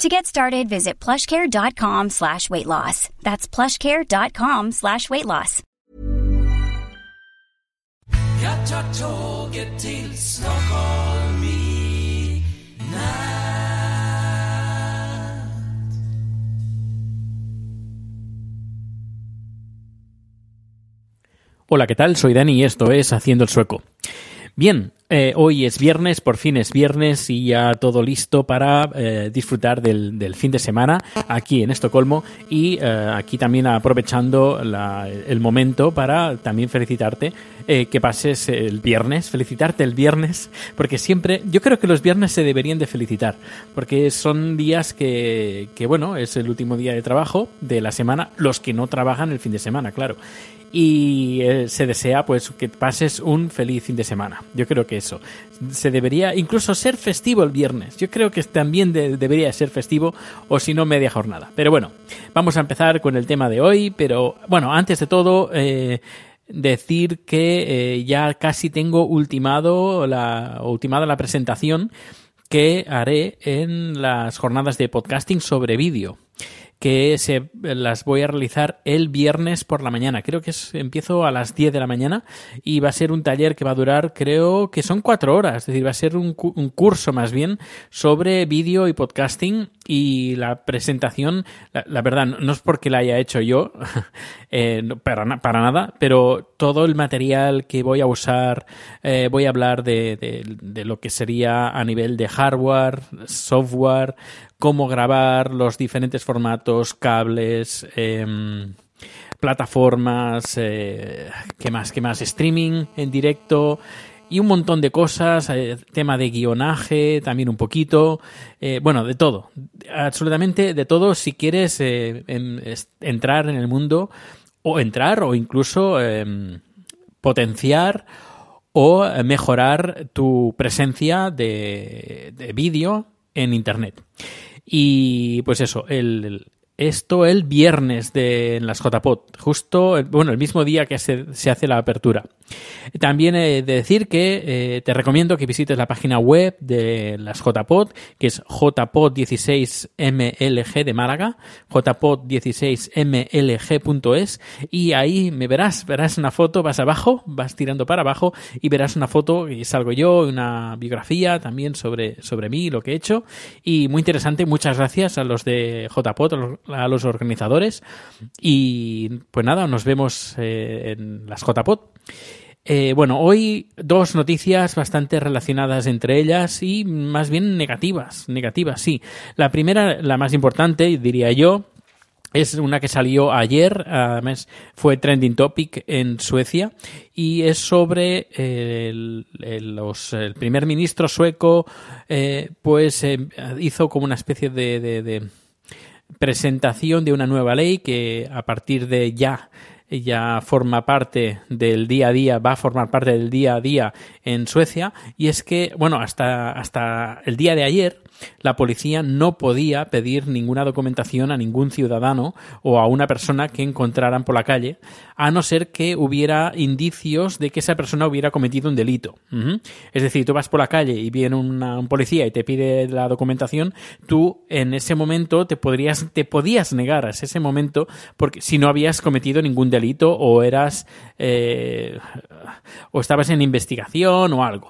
To get started, visit plushcare.com slash weight loss. That's plushcare.com slash weight loss. Jag till Stockholm i. Hola, ¿qué tal? Soy Dani y esto es Haciendo el Sueco. Bien, eh, hoy es viernes, por fin es viernes y ya todo listo para eh, disfrutar del, fin de semana aquí en Estocolmo y eh, aquí también aprovechando la, el momento para también felicitarte eh, que pases el viernes, felicitarte el viernes, porque siempre, yo creo que los viernes se deberían de felicitar, porque son días que, que bueno, es el último día de trabajo de la semana, los que no trabajan el fin de semana, claro y eh, se desea pues que pases un feliz fin de semana. Yo creo que eso. Se debería incluso ser festivo el viernes. Yo creo que también de, debería ser festivo o si no media jornada. Pero bueno, vamos a empezar con el tema de hoy. Pero bueno, antes de todo... Eh, decir que eh, ya casi tengo ultimado la, ultimada la presentación que haré en las jornadas de podcasting sobre vídeo que se las voy a realizar el viernes por la mañana. Creo que es, empiezo a las 10 de la mañana y va a ser un taller que va a durar, creo que son cuatro horas, es decir, va a ser un, un curso más bien sobre vídeo y podcasting y la presentación, la, la, verdad, no es porque la haya hecho yo, eh, para, nada, pero todo el material que voy a usar, eh, voy a hablar de, de lo que sería a nivel de hardware, software, cómo grabar los diferentes formatos, cables, eh, plataformas, eh, ¿qué más? ¿Qué más? Streaming en directo y un montón de cosas, eh, tema de guionaje también un poquito, eh, bueno, de todo, absolutamente de todo si quieres eh, en, entrar en el mundo o entrar o incluso em, potenciar o mejorar tu presencia de vídeo en Internet. Y pues eso, el, esto el viernes de las JPOT, justo, bueno, el mismo día que se, se hace la apertura. También he de decir que eh, te recomiendo que visites la página web de las JPOT, que es jpod16mlg de Málaga, jpod16mlg.es, y ahí me verás, verás una foto, vas abajo, vas tirando para abajo y verás una foto y salgo yo, una biografía también sobre, sobre mí, lo que he hecho, y muy interesante, muchas gracias a los de JPOT, a los organizadores y pues nada, nos vemos eh, en las JPOT. Eh, bueno, hoy dos noticias bastante relacionadas entre ellas y más bien negativas, negativas, sí. La primera, la más importante, diría yo, es una que salió ayer, además fue trending topic en Suecia y es sobre el, el, los, el primer ministro sueco, eh, pues eh, hizo como una especie de, de, de presentación de una nueva ley que a partir de ya ya forma parte del día a día, va a formar parte del día a día en Suecia, y es que, bueno, hasta, hasta el día de ayer, la policía no podía pedir ninguna documentación a ningún ciudadano o a una persona que encontraran por la calle, a no ser que hubiera indicios de que esa persona hubiera cometido un delito. Es decir, tú vas por la calle y viene un policía y te pide la documentación, tú en ese momento te podrías, te podías negar a ese momento porque si no habías cometido ningún delito o eras eh, o estabas en investigación o algo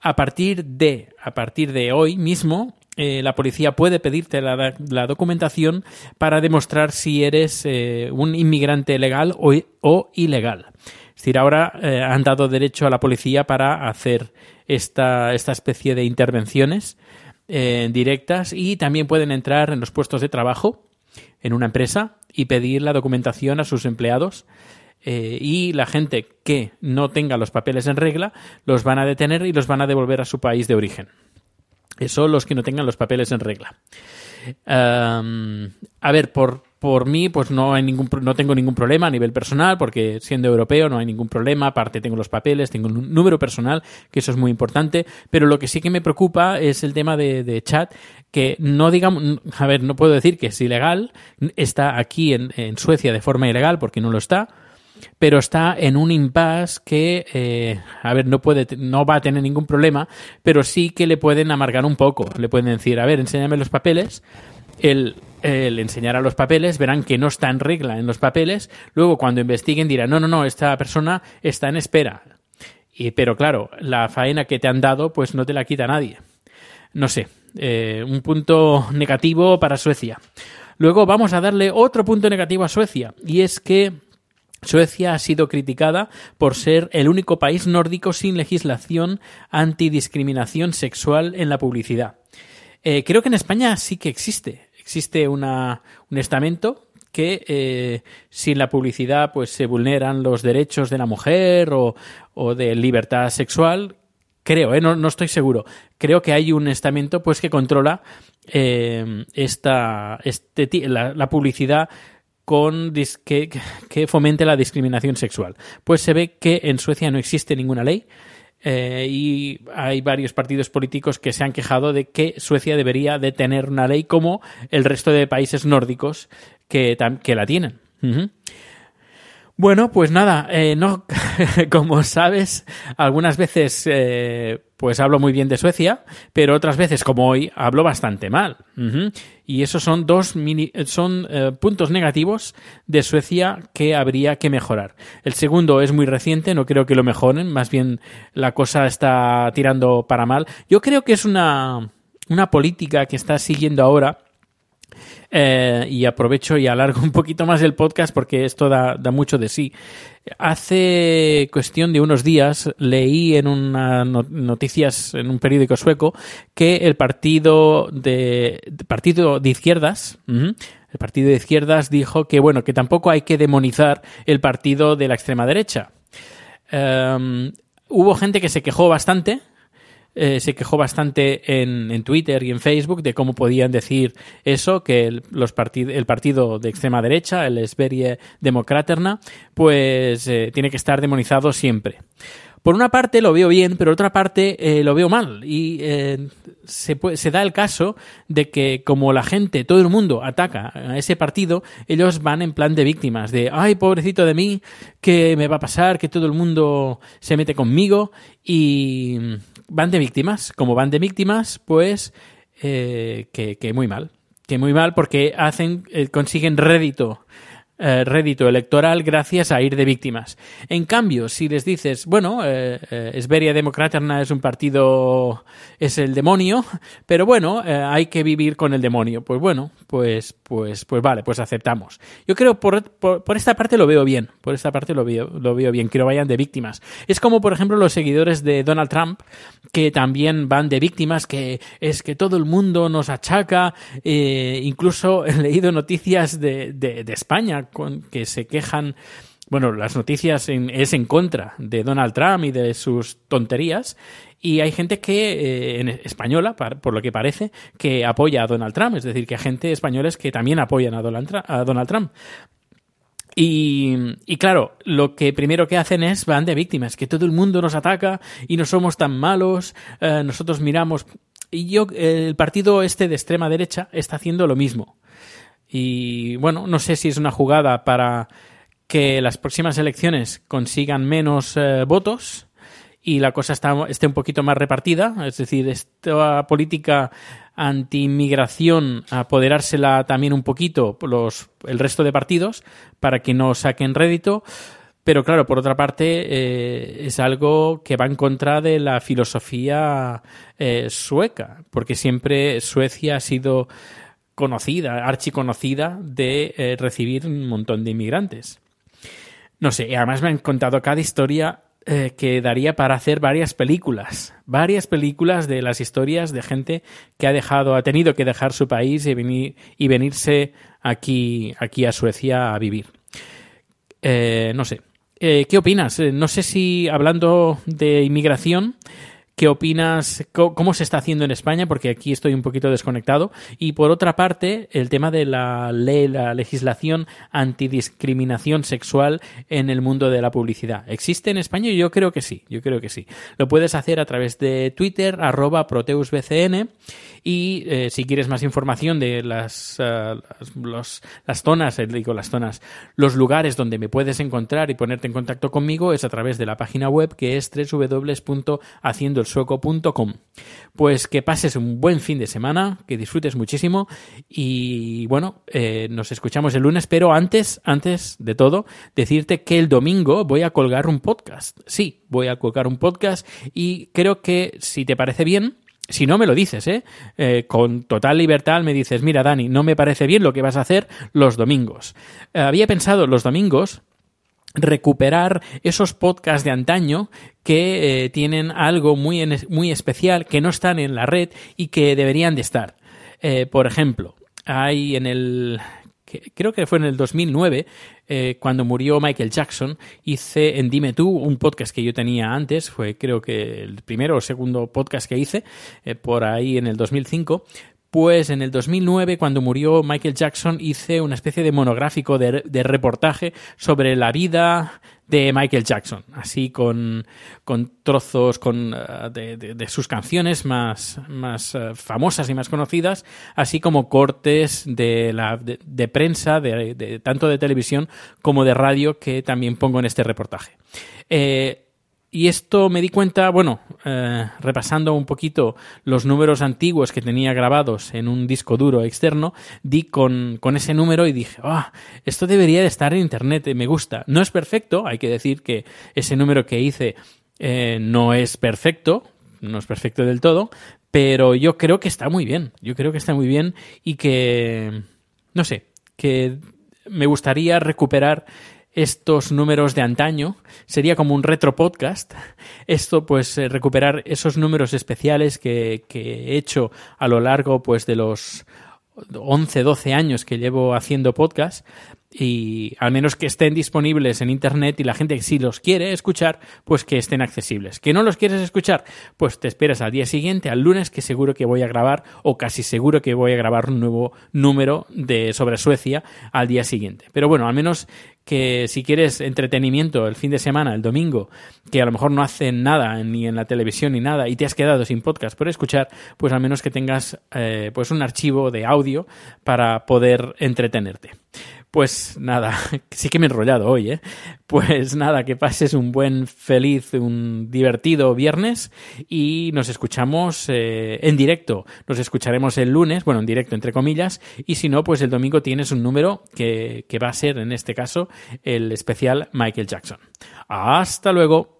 a partir de, a partir de hoy mismo, eh, la policía puede pedirte la, la documentación para demostrar si eres eh, un inmigrante legal o, o ilegal. Es decir, ahora eh, han dado derecho a la policía para hacer esta, esta especie de intervenciones directas y también pueden entrar en los puestos de trabajo en una empresa y pedir la documentación a sus empleados eh, y la gente que no tenga los papeles en regla los van a detener y los van a devolver a su país de origen. Eso los que no tengan los papeles en regla. A ver, por, por mí, pues no hay ningún no tengo ningún problema a nivel personal, porque siendo europeo no hay ningún problema. Aparte tengo los papeles, tengo un número personal, que eso es muy importante. Pero lo que sí que me preocupa es el tema de, chat, que no digamos, a ver, no puedo decir que es ilegal, está aquí en Suecia de forma ilegal, porque no lo está pero está en un impasse que, eh, a ver, no puede, no va a tener ningún problema, pero sí que le pueden amargar un poco. Le pueden decir, a ver, enséñame los papeles. Él, él enseñará los papeles, verán que no está en regla en los papeles. Luego, cuando investiguen, dirán, no, no, no, esta persona está en espera. Y, pero claro, la faena que te han dado, pues no te la quita nadie. No sé, eh, un punto negativo para Suecia. Luego vamos a darle otro punto negativo a Suecia, y es que Suecia ha sido criticada por ser el único país nórdico sin legislación antidiscriminación sexual en la publicidad. Eh, creo que en España sí que existe. Existe un estamento que eh, sin la publicidad pues se vulneran los derechos de la mujer o, de libertad sexual. Creo, eh, no, no, estoy seguro. Creo que hay un estamento pues que controla esta, este, la publicidad con que, que, fomente la discriminación sexual. Pues se ve que en Suecia no existe ninguna ley eh, y hay varios partidos políticos que se han quejado de que Suecia debería de tener una ley como el resto de países nórdicos que, que la tienen. Bueno, pues nada, eh, no, como sabes, algunas veces eh, pues hablo muy bien de Suecia, pero otras veces, como hoy, hablo bastante mal. Y esos son dos mini, son eh, puntos negativos de Suecia que habría que mejorar. El segundo es muy reciente, no creo que lo mejoren, más bien la cosa está tirando para mal. Yo creo que es una, una política que está siguiendo ahora eh, y aprovecho y alargo un poquito más el podcast porque esto da, da, mucho de sí. Hace cuestión de unos días leí en una noticias en un periódico sueco que el partido de, partido de izquierdas el partido de izquierdas dijo que bueno que tampoco hay que demonizar el partido de la extrema derecha. Um, hubo gente que se quejó bastante eh, se quejó bastante en, Twitter y en Facebook de cómo podían decir eso, que el, los el partido de extrema derecha, el Sverige Demokraterna, pues eh, tiene que estar demonizado siempre. Por una parte lo veo bien, pero otra parte eh, lo veo mal. Y se, se, da el caso de que como la gente, todo el mundo ataca a ese partido, ellos van en plan de víctimas, de, ay, pobrecito de mí, ¿qué me va a pasar? Que todo el mundo se mete conmigo y van de víctimas. Como van de víctimas, pues eh, que, que, muy mal. Que muy mal porque hacen, consiguen rédito eh, rédito electoral gracias a ir de víctimas. En cambio, si les dices, bueno, eh, eh, Esberia Democraterna es un partido, es el demonio, pero bueno, eh, hay que vivir con el demonio. Pues bueno, pues, pues, pues vale, pues aceptamos. Yo creo por, por, esta parte lo veo bien, por esta parte lo veo, lo veo bien, que no vayan de víctimas. Es como, por ejemplo, los seguidores de Donald Trump, que también van de víctimas, que es que todo el mundo nos achaca, incluso he leído noticias de, de España con, que se quejan bueno, las noticias en, es en contra de Donald Trump y de sus tonterías. Y hay gente que, eh, en española, por lo que parece, que apoya a Donald Trump. Es decir, que hay gente españoles que también apoyan a Donald, a Donald Trump. Y, y, claro, lo que primero que hacen es van de víctimas, que todo el mundo nos ataca y no somos tan malos, eh, nosotros miramos. Y yo, el partido este de extrema derecha está haciendo lo mismo. Y bueno, no sé si es una jugada para que las próximas elecciones consigan menos eh, votos y la cosa esté un poquito más repartida, es decir, esta política anti-inmigración apoderársela también un poquito los, el resto de partidos para que no saquen rédito. pero claro, por otra parte, eh, es algo que va en contra de la filosofía eh, sueca, porque siempre Suecia ha sido conocida, archiconocida, de eh, recibir un montón de inmigrantes. No sé, además me han contado cada historia eh, que daría para hacer varias películas, varias películas de las historias de gente que ha dejado, ha tenido que dejar su país y, venir, y venirse aquí, aquí a Suecia a vivir. Eh, no sé. ¿Qué opinas? No sé si hablando de inmigración, ¿Qué opinas? ¿Cómo se está haciendo en España? Porque aquí estoy un poquito desconectado. Y por otra parte, el tema de la ley, la legislación antidiscriminación sexual en el mundo de la publicidad. ¿Existe en España? Yo creo que sí, yo creo que sí. Lo puedes hacer a través de Twitter, arroba proteusbcn. Y eh, si quieres más información de las, los, las zonas, eh, digo las zonas, los lugares donde me puedes encontrar y ponerte en contacto conmigo es a través de la página web que es www.haciendoel sueco.com. Pues que pases un buen fin de semana, que disfrutes muchísimo y bueno, eh, nos escuchamos el lunes, pero antes, antes de todo, decirte que el domingo voy a colgar un podcast. Sí, voy a colgar un podcast y creo que si te parece bien, si no me lo dices, ¿eh? ¿eh? con total libertad me dices, mira Dani, no me parece bien lo que vas a hacer los domingos. había pensado los domingos recuperar esos podcasts de antaño que eh, tienen algo muy, muy especial, que no están en la red y que deberían de estar. Eh, por ejemplo, hay en el creo que fue en el 2009, eh, cuando murió Michael Jackson, hice en Dime Tú un podcast que yo tenía antes, fue creo que el primero o segundo podcast que hice, por ahí en el 2005, pues en el 2009, cuando murió Michael Jackson, hice una especie de monográfico de, reportaje sobre la vida de Michael Jackson, así con, trozos con, eh, de, sus canciones más, más eh, famosas y más conocidas, así como cortes de, la, de, prensa, de, tanto de televisión como de radio, que también pongo en este reportaje. Eh, y esto me di cuenta, bueno, eh, repasando un poquito los números antiguos que tenía grabados en un disco duro externo, di con, con ese número y dije, ah, esto debería de estar en Internet, me gusta. No es perfecto, hay que decir que ese número que hice eh, no es perfecto, no es perfecto del todo, pero yo creo que está muy bien, yo creo que está muy bien y que, no sé, que me gustaría recuperar estos números de antaño. Sería como un retro podcast. Esto, pues, eh, recuperar esos números especiales que, que, he hecho a lo largo, pues, de los 11, 12 años que llevo haciendo podcast y al menos que estén disponibles en internet y la gente sí los quiere escuchar, pues que estén accesibles. Que no los quieres escuchar, pues te esperas al día siguiente, al lunes, que seguro que voy a grabar, o casi seguro que voy a grabar un nuevo número de sobre Suecia al día siguiente. Pero bueno, al menos que si quieres entretenimiento el fin de semana, el domingo, que a lo mejor no hacen nada ni en la televisión ni nada y te has quedado sin podcast por escuchar, pues al menos que tengas eh, pues un archivo de audio para poder entretenerte. Pues nada, sí que me he enrollado hoy, ¿eh? Pues nada, que pases un buen, feliz, un divertido viernes y nos escuchamos eh, en directo. Nos escucharemos el lunes, bueno, en directo entre comillas, y si no, pues el domingo tienes un número que, que va a ser, en este caso, el especial Michael Jackson. Hasta luego.